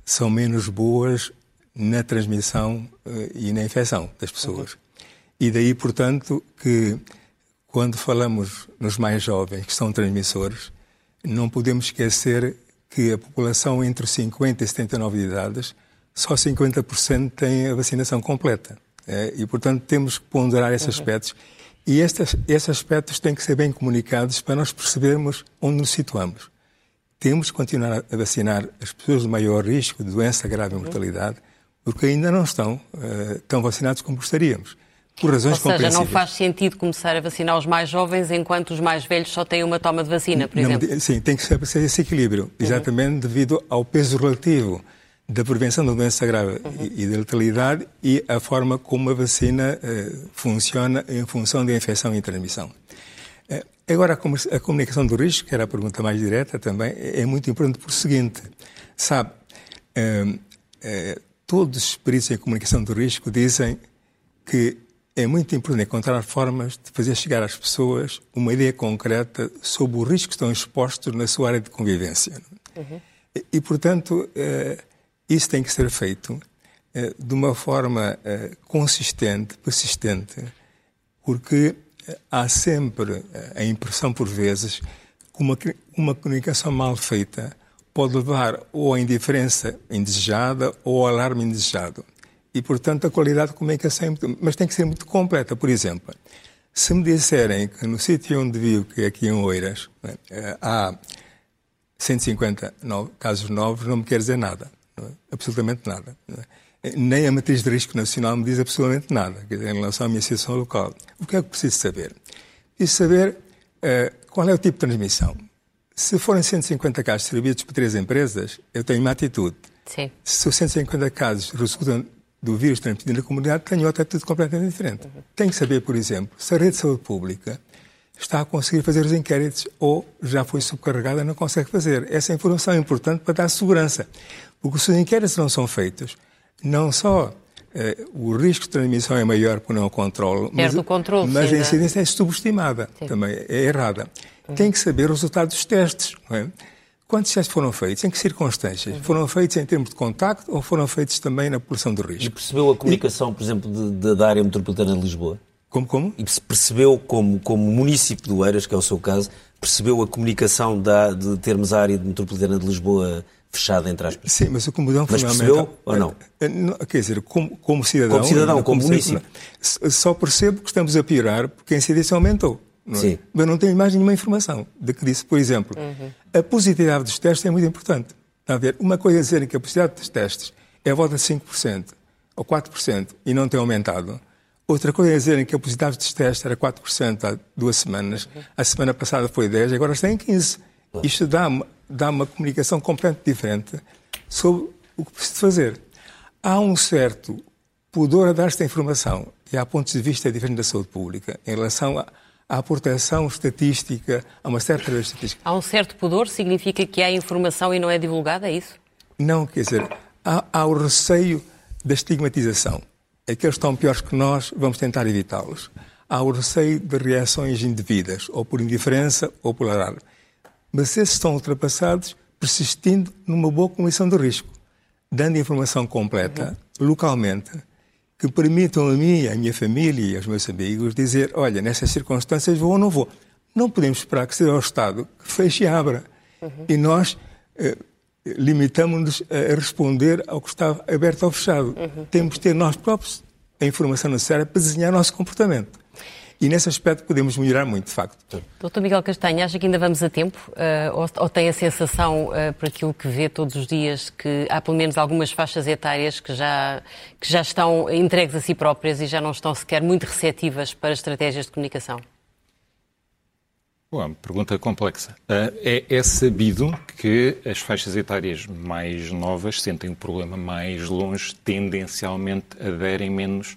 S6: são menos boas na transmissão uh, e na infecção das pessoas. Uhum. E daí, portanto, que quando falamos nos mais jovens que são transmissores, não podemos esquecer que a população entre os 50 e 79 de idades, só 50% tem a vacinação completa. É, e, portanto, temos que ponderar esses uhum. aspectos. E estes, esses aspectos têm que ser bem comunicados para nós percebermos onde nos situamos. Temos que continuar a vacinar as pessoas de maior risco de doença grave e mortalidade, porque ainda não estão uh, tão vacinados como gostaríamos. Por razões
S2: Ou seja, não faz sentido começar a vacinar os mais jovens enquanto os mais velhos só têm uma toma de vacina, por não, exemplo?
S6: Sim, tem que ser esse equilíbrio, uhum. exatamente uhum. devido ao peso relativo da prevenção da doença grave uhum. e da letalidade e a forma como a vacina uh, funciona em função da infecção e transmissão. Uh, agora, a, a, comunicação do risco, que era a pergunta mais direta também, é, é muito importante por o seguinte, sabe, uh, todos os peritos em comunicação do risco dizem que é muito importante encontrar formas de fazer chegar às pessoas uma ideia concreta sobre os riscos que estão expostos na sua área de convivência. Uhum. E, e, portanto, isso tem que ser feito eh, de uma forma eh, consistente, persistente, porque eh, há sempre a impressão, por vezes, que uma, uma comunicação mal feita pode levar ou à indiferença indesejada ou ao alarme indesejado. E, portanto, a qualidade da comunicação é muito, mas tem que ser muito completa. Por exemplo, se me disserem que no sítio onde vivo, que é aqui em Oeiras, há 150 casos novos, não me quer dizer nada. É? Absolutamente nada. É? Nem a matriz de risco nacional me diz absolutamente nada em relação à minha situação local. O que é que preciso saber? Preciso saber uh, qual é o tipo de transmissão. Se forem 150 casos distribuídos por três empresas, eu tenho uma atitude. Sim. Se os 150 casos resultam do vírus transmitido na comunidade, tenho outra atitude completamente diferente. Uhum. Tenho que saber, por exemplo, se a rede de saúde pública está a conseguir fazer os inquéritos ou já foi subcarregada e não consegue fazer. Essa informação é importante para dar segurança. Porque se os inquéritos não são feitos, não só eh, o risco de transmissão é maior por não controle, mas,
S2: o controle,
S6: mas a incidência é subestimada, sim. também é errada. tem que saber o resultado dos testes. Não é? Quantos testes foram feitos? Em que circunstâncias? Uhum. Foram feitos em termos de contacto ou foram feitos também na população de risco?
S1: E percebeu a comunicação, e... por exemplo, de, de, da área metropolitana de Lisboa?
S6: Como, como?
S1: E percebeu, como, como município do Eiras, que é o seu caso, percebeu a comunicação da, de termos a área metropolitana de Lisboa fechada, entre aspas?
S6: Sim, mas o comodão
S1: mas percebeu ou não?
S6: É, é, quer dizer, como, como cidadão...
S1: Como cidadão, como, como município.
S6: Só percebo que estamos a piorar porque a incidência aumentou. Não é? Sim. Mas não tenho mais nenhuma informação de que disse. Por exemplo, uhum. a positividade dos testes é muito importante. Está a ver? Uma coisa é dizer que a positividade dos testes é a volta de 5% ou 4% e não tem aumentado. Outra coisa é dizerem que a positividade dos testes era 4% há duas semanas, a semana passada foi 10%, agora está em 15%. Isto dá, dá uma comunicação completamente diferente sobre o que precisa fazer. Há um certo pudor a dar esta informação, e há pontos de vista diferentes da saúde pública, em relação à proteção estatística, a uma certa estatística.
S2: Há um certo pudor? Significa que há informação e não é divulgada, é isso?
S6: Não, quer dizer, há, há o receio da estigmatização aqueles que estão piores que nós, vamos tentar evitá-los. Há o receio de reações indevidas, ou por indiferença ou por alarme. Mas esses estão ultrapassados persistindo numa boa comunicação de risco, dando informação completa, uhum. localmente, que permitam a mim, a minha família e aos meus amigos dizer: olha, nessas circunstâncias vou ou não vou. Não podemos esperar que seja o Estado que feche e abra. Uhum. E nós eh, limitamos-nos a responder ao que está aberto ou fechado. Uhum. Temos de ter nós próprios a informação necessária para desenhar o nosso comportamento. E nesse aspecto podemos melhorar muito, de facto.
S2: Doutor Miguel Castanha, acha que ainda vamos a tempo? Uh, ou, ou, tem a sensação, uh, por aquilo que vê todos os dias, que há pelo menos algumas faixas etárias que já, que já estão entregues a si próprias e já não estão sequer muito receptivas para estratégias de comunicação?
S4: Bom, pergunta complexa. Uh, é, é, sabido que as faixas etárias mais novas sentem o problema mais longe, tendencialmente aderem menos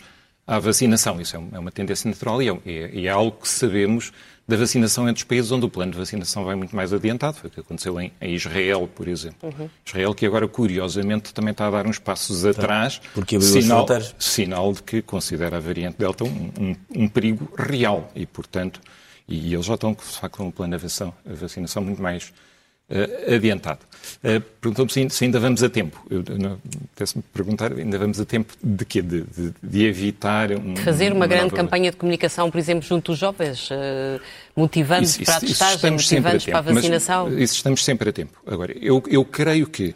S4: à vacinação. Isso é uma, é uma tendência natural e é, é, é, algo que sabemos da vacinação entre os países onde o plano de vacinação vai muito mais adiantado. Foi o que aconteceu em, em Israel, por exemplo. Uhum. Israel que agora, curiosamente, também está a dar uns passos atrás.
S1: Porque abriu sinal,
S4: sinal de que considera a variante Delta um, um, um perigo real e, portanto e eles já estão, de facto, com um plano de vacinação, vacinação muito mais uh, adiantado. Uh, Perguntou-me se, se, ainda vamos a tempo. Eu, me perguntar, ainda vamos a tempo de quê? De, de, de evitar... Um,
S2: fazer uma, uma grande nova... campanha de comunicação, por exemplo, junto dos jovens, uh, motivando isso, para a testagem, motivando para a vacinação?
S4: isso estamos sempre a tempo. Agora, eu, eu creio que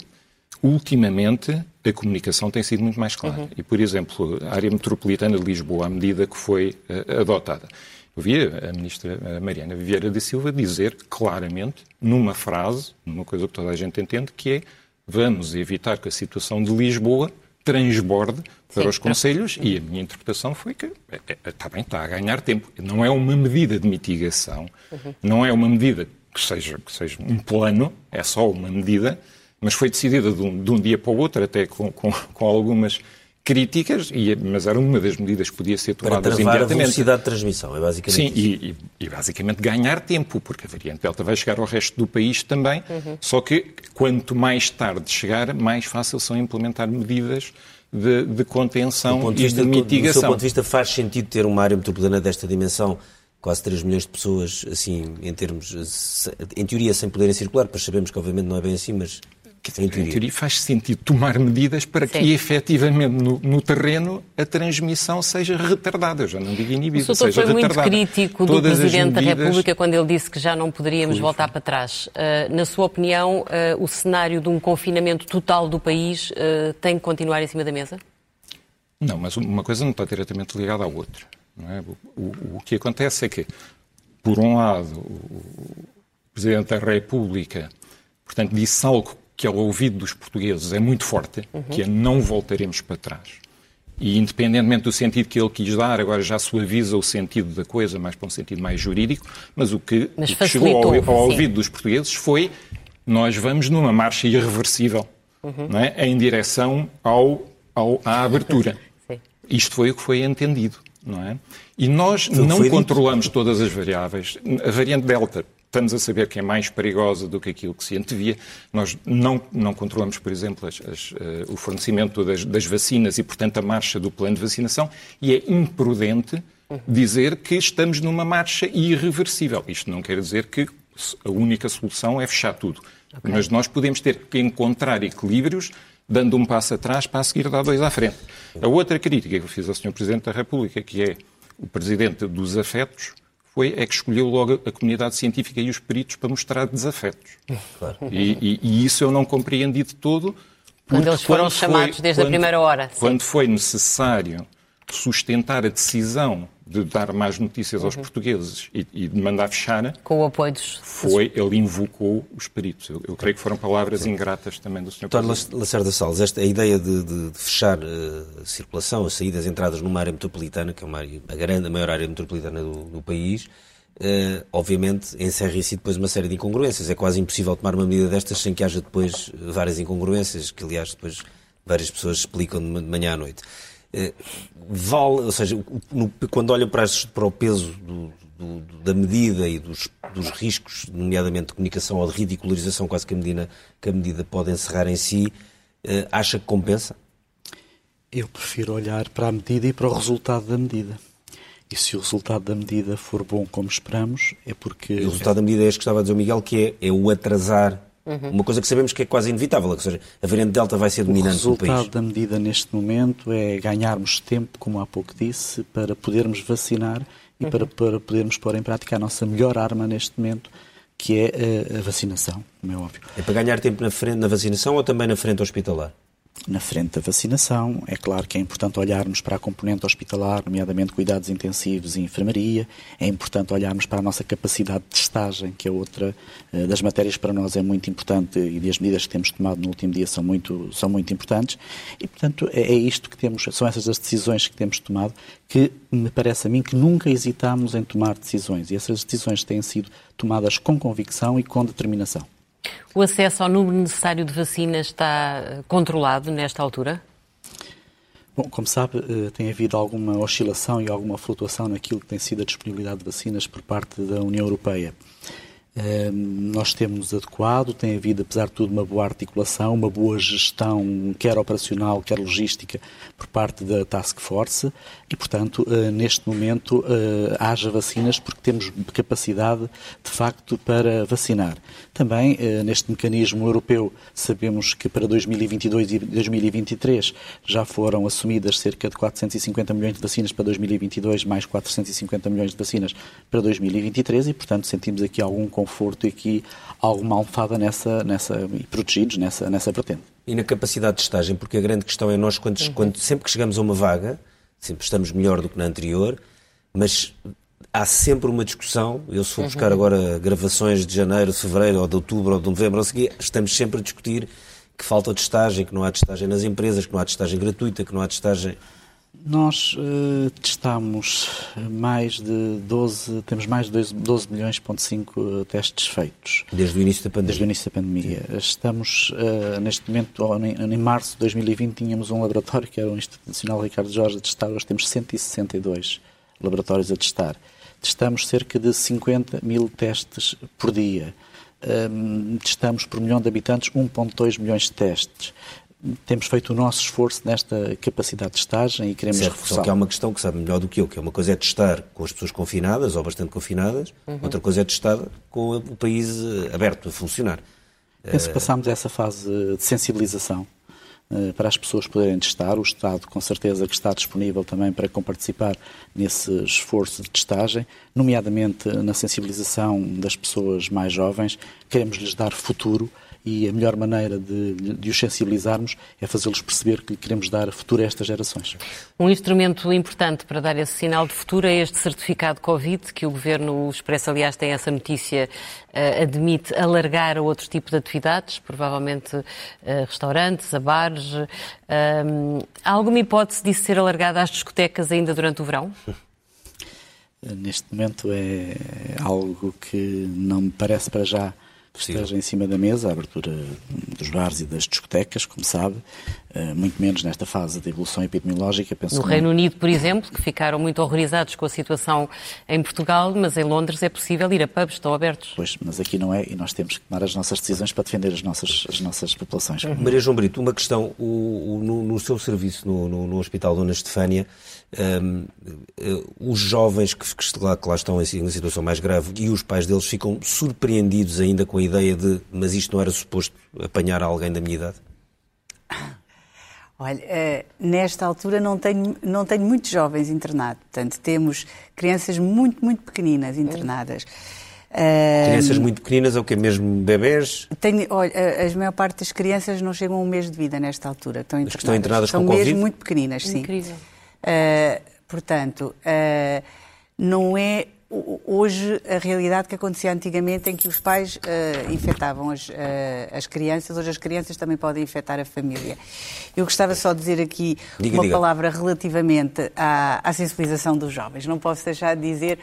S4: ultimamente a comunicação tem sido muito mais clara. Uhum. E, por exemplo, a área metropolitana de Lisboa, à medida que foi uh, adotada, ouvi a ministra Mariana Vieira da Silva dizer claramente, numa frase, numa coisa que toda a gente entende, que é vamos evitar que a situação de Lisboa transborde para Sim, os conselhos e a minha interpretação foi que está é, é, bem, está a ganhar tempo. Não é uma medida de mitigação, uhum. não é uma medida que seja, que seja um plano, é só uma medida, mas foi decidida de um, de um dia para o outro, até com, com, com algumas críticas, e, mas era uma das medidas que podia ser tomadas
S1: Para
S4: travar imediatamente.
S1: a velocidade de transmissão, é basicamente
S4: Sim, e, e, e, basicamente ganhar tempo, porque a variante Delta vai chegar ao resto do país também, uhum. só que quanto mais tarde chegar, mais fácil são implementar medidas de, de contenção de vista, e de mitigação.
S1: Do seu ponto de vista, faz sentido ter uma área metropolitana desta dimensão, quase 3 milhões de pessoas, assim, em termos, em teoria, sem poderem circular, pois sabemos que obviamente não é bem assim, mas
S4: em teoria, teoria faz sentido tomar medidas para Sim. que efetivamente no, no, terreno a transmissão seja retardada. Eu já não digo inibida,
S2: o
S4: seja
S2: foi
S4: retardada.
S2: muito crítico do Presidente medidas... da República quando ele disse que já não poderíamos voltar para trás. Uh, na sua opinião, uh, o cenário de um confinamento total do país uh, tem que continuar em cima da mesa?
S4: Não, mas uma coisa não está diretamente ligada à outra. É? O, o, o que acontece é que, por um lado, o Presidente da República, portanto, disse algo que ao ouvido dos portugueses é muito forte, uhum. que é não voltaremos para trás. E independentemente do sentido que ele quis dar, agora já suaviza o sentido da coisa, mais para um sentido mais jurídico, mas o que, mas o que chegou ao, ao ouvido dos portugueses foi nós vamos numa marcha irreversível uhum. não é? em direção ao, ao, à abertura. Isto foi o que foi entendido. Não é? E nós não controlamos dito. todas as variáveis. A variante Delta estamos a saber que é mais perigosa do que aquilo que se antevia. Nós não, não controlamos, por exemplo, as, as, uh, o fornecimento das, das, vacinas e, portanto, a marcha do plano de vacinação e é imprudente dizer que estamos numa marcha irreversível. Isto não quer dizer que a única solução é fechar tudo. Okay. Mas nós podemos ter que encontrar equilíbrios dando um passo atrás para a seguir dar dois à frente. A outra crítica que eu fiz ao Sr. Presidente da República, que é o Presidente dos afetos, foi é que escolheu logo a comunidade científica e os peritos para mostrar desafetos. Claro. E, e, e, isso eu não compreendi de todo.
S2: Quando eles foram quando chamados foi, desde
S4: quando,
S2: a primeira hora.
S4: Quando sim. foi necessário sustentar a decisão de dar mais notícias aos uhum. portugueses e, e, de mandar fechar,
S2: com o apoio dos...
S4: foi, ele invocou os peritos. Eu, eu creio que foram palavras Sim. ingratas também do Sr.
S1: Presidente. Lacerda Salles, esta, a ideia de, de, de fechar uh, a circulação, as saídas, entradas numa área metropolitana, que é uma área, a grande, a maior área metropolitana do, do país, uh, obviamente encerra-se depois uma série de incongruências. É quase impossível tomar uma medida destas sem que haja depois várias incongruências, que aliás depois várias pessoas explicam de manhã à noite. Eh, vale, ou seja, no, quando olham para, para o peso do, do, da medida e dos, dos, riscos, nomeadamente de comunicação ou de ridicularização, quase que a medida, que a medida pode encerrar em si, uh, acha que compensa?
S3: Eu prefiro olhar para a medida e para o resultado da medida. E se o resultado da medida for bom como esperamos, é porque. E
S1: o resultado da medida é este que estava a dizer o Miguel, que é, é o atrasar Uhum. Uma coisa que sabemos que é quase inevitável, ou seja, a variante Delta vai ser dominante no país.
S3: O resultado da medida neste momento é ganharmos tempo, como há pouco disse, para podermos vacinar e uhum. para, para podermos pôr em prática a nossa melhor arma neste momento, que é a, a vacinação, como é óbvio.
S1: É para ganhar tempo na frente na vacinação ou também na frente hospitalar?
S3: Na frente da vacinação. É claro que é importante olharmos para a componente hospitalar, nomeadamente cuidados intensivos e enfermaria. É importante olharmos para a nossa capacidade de testagem, que é outra eh, das matérias que para nós é muito importante e as medidas que temos tomado no último dia são muito, são muito importantes. E, portanto, é, é isto que temos, são essas as decisões que temos tomado que me parece a mim que nunca hesitámos em tomar decisões. E essas decisões têm sido tomadas com convicção e com determinação.
S2: O acesso ao número necessário de vacinas está eh, controlado nesta altura?
S3: Bom, como sabe, eh, tem havido alguma oscilação e alguma flutuação naquilo que tem sido a disponibilidade de vacinas por parte da União Europeia. Nós temos adequado, tem havido, apesar de tudo, uma boa articulação, uma boa gestão, quer operacional, quer logística, por parte da Task Force e, portanto, eh, neste momento haja vacinas porque temos capacidade, de facto, para vacinar. Também, eh, neste mecanismo europeu, sabemos que para 2022 e 2023 já foram assumidas cerca de 450 milhões de vacinas para 2022, mais 450 milhões de vacinas para 2023 e, portanto, sentimos aqui algum conforto e aqui alguma almofada nessa, nessa, e protegidos nessa, nessa vertente.
S1: E na capacidade de estagem, porque a grande questão é nós, quando, uhum. quando, sempre que chegamos a uma vaga, sempre estamos melhor do que na anterior, mas há sempre uma discussão. Eu, se for uhum. buscar agora gravações de janeiro, de fevereiro, ou de outubro, ou de novembro, ou estamos sempre a discutir que falta de estagem, que não há testagem nas empresas, que não há testagem gratuita, que não há testagem
S3: nós uh, testamos mais de 12, temos mais de 12, 12 milhões, ponto 5 eh, testes feitos.
S1: Desde o início da pandemia?
S3: Desde o início da pandemia. Estamos, uh, neste momento, em, em, março de 2020, tínhamos um laboratório, que era o Instituto Nacional Ricardo Jorge, a testar. Hoje temos 162 laboratórios a testar. Testamos cerca de 50 mil testes por dia. Um, testamos por milhão de habitantes 1,2 milhões de testes temos feito o nosso esforço nesta capacidade de testagem e queremos
S1: certo,
S3: reforçar.
S1: Só que há uma questão que sabe melhor do que eu, que é uma coisa é testar com as pessoas confinadas ou bastante confinadas, uhum. outra coisa é testar com o país eh, aberto a funcionar.
S3: Penso que passámos essa fase de sensibilização eh, para as pessoas poderem testar. O Estado, com certeza, que está disponível também para comparticipar nesse esforço de testagem, nomeadamente na sensibilização das pessoas mais jovens. Queremos lhes dar futuro e a melhor maneira de, de os sensibilizarmos é fazê-los perceber que queremos dar futuro a estas gerações.
S2: Um instrumento importante para dar esse sinal de futuro é este certificado Covid, que o Governo, o Expresso, aliás, tem essa notícia, uh, admite alargar a outro tipo de atividades, provavelmente uh, restaurantes, a bares. Uh, há alguma hipótese disso ser alargado às discotecas ainda durante o verão?
S3: Neste momento é algo que não me parece para já esteja em cima da mesa, a abertura dos bares e das discotecas, como sabe. Uh, muito menos nesta fase de evolução epidemiológica.
S2: Penso no Reino Unido, por exemplo, que ficaram muito horrorizados com a situação em Portugal, mas em Londres é possível ir a pubs, estão abertos.
S3: Pois, mas aqui não é e nós temos que tomar as nossas decisões para defender as nossas, as nossas populações.
S1: Uhum. Maria João Brito, uma questão. O, o, no, no, seu serviço no, no, no Hospital Dona Estefânia, um, eh, os jovens que, que, lá, que lá estão em, em situação mais grave e os pais deles ficam surpreendidos ainda com a ideia de mas isto não era suposto apanhar alguém da minha idade?
S5: Olha, uh, nesta altura não tenho, não tenho muitos jovens internados, portanto temos crianças muito, muito pequeninas internadas.
S1: Uh, crianças muito pequeninas, é o que mesmo bebés?
S5: Tenho, olha, a, a maior parte das crianças não chegam a um mês de vida nesta altura. Estão internadas.
S1: As que estão internadas
S5: São
S1: com
S5: mesmo Covid? muito pequeninas, sim.
S2: Incrível.
S5: Uh, portanto, não é hoje a realidade que acontecia antigamente em que os pais uh, infectavam as, uh, as crianças, hoje as crianças também podem infectar a família. Eu gostava só de dizer aqui diga, uma diga. palavra relativamente à, à sensibilização dos jovens. Não posso deixar de dizer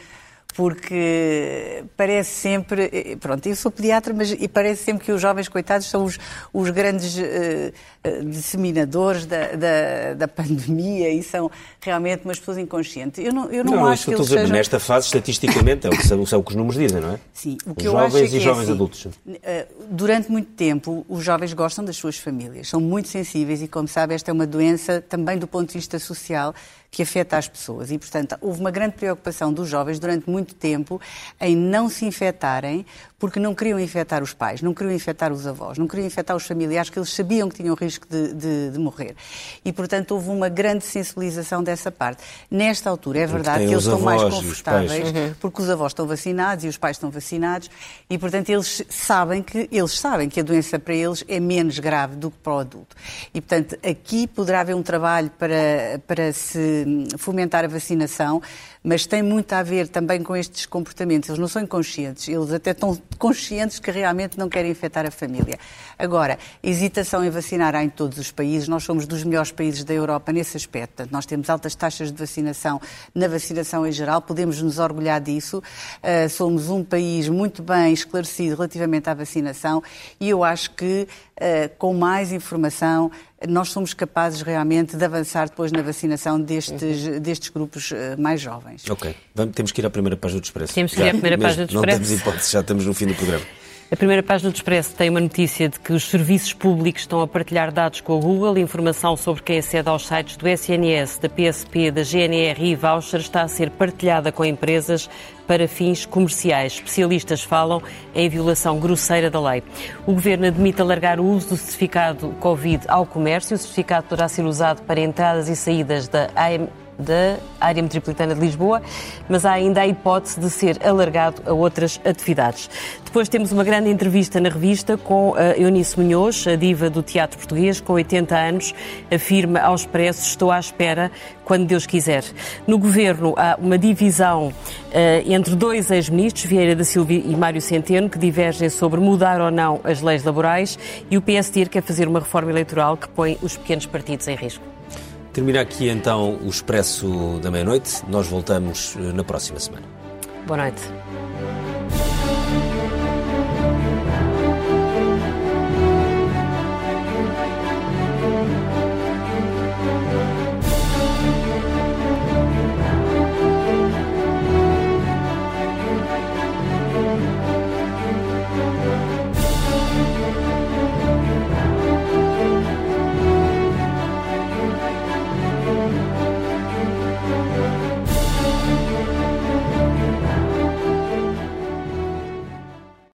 S5: porque parece sempre, eh, pronto, eu sou pediatra, mas e parece sempre que os jovens coitados são os, os grandes uh, disseminadores da, da, da, pandemia e são realmente umas pessoas inconscientes. Eu não, eu não, não acho que eles sejam...
S1: Nesta fase, estatisticamente, é o, que, são, é o que os números dizem, não é?
S5: Sim.
S1: O que os eu jovens acho é que e é jovens assim, adultos.
S5: Durante muito tempo, os jovens gostam das suas famílias, são muito sensíveis e, como sabe, esta é uma doença também do ponto de vista social que afeta as pessoas. E, portanto, houve uma grande preocupação dos jovens durante muito tempo em não se infectarem, porque não queriam infectar os pais, não queriam infectar os avós, não queriam infectar os familiares, que eles sabiam que tinham risco de, de, de morrer. E, portanto, houve uma grande sensibilização dessa parte. Nesta altura, é verdade que eles estão mais confortáveis, uhum. porque os avós estão vacinados e os pais estão vacinados, e, portanto, eles sabem que, eles sabem que a doença para eles é menos grave do que para o adulto. E, portanto, aqui poderá haver um trabalho para, para se fomentar a vacinação, mas tem muito a ver também com estes comportamentos. Eles não são inconscientes, eles até estão conscientes que realmente não querem infectar a família. Agora, hesitação em vacinar há em todos os países. Nós somos dos melhores países da Europa nesse aspecto. Portanto, nós temos altas taxas de vacinação na vacinação em geral, podemos nos orgulhar disso. Uh, somos um país muito bem esclarecido relativamente à vacinação e eu acho que uh, com mais informação nós somos capazes realmente de avançar depois na vacinação destes, uhum. destes grupos uh, mais jovens.
S1: Ok. Vamos, temos que ir à primeira página do Expresso.
S2: Temos que ir à primeira página do Expresso.
S1: Não temos hipótese, já estamos no fim do programa.
S2: A primeira página do Expresso tem uma notícia de que os serviços públicos estão a partilhar dados com a Google. Informação sobre quem acede aos sites do SNS, da PSP, da GNR e voucher está a ser partilhada com empresas para fins comerciais. Especialistas falam em violação grosseira da lei. O Governo admite alargar o uso do certificado Covid ao comércio. O certificado poderá ser usado para entradas e saídas da AM da área metropolitana de Lisboa, mas há ainda a hipótese de ser alargado a outras atividades. Depois temos uma grande entrevista na revista com a Eunice Munhoz, a diva do teatro português, com 80 anos, afirma ao Expresso, estou à espera quando Deus quiser. No governo há uma divisão uh, entre dois ex-ministros, Vieira da Silva e Mário Centeno, que divergem sobre mudar ou não as leis laborais e o PSD quer fazer uma reforma eleitoral que põe os pequenos partidos em risco.
S1: Termina aqui então o Expresso da Meia-Noite. Nós voltamos eh, na próxima semana.
S2: Boa noite.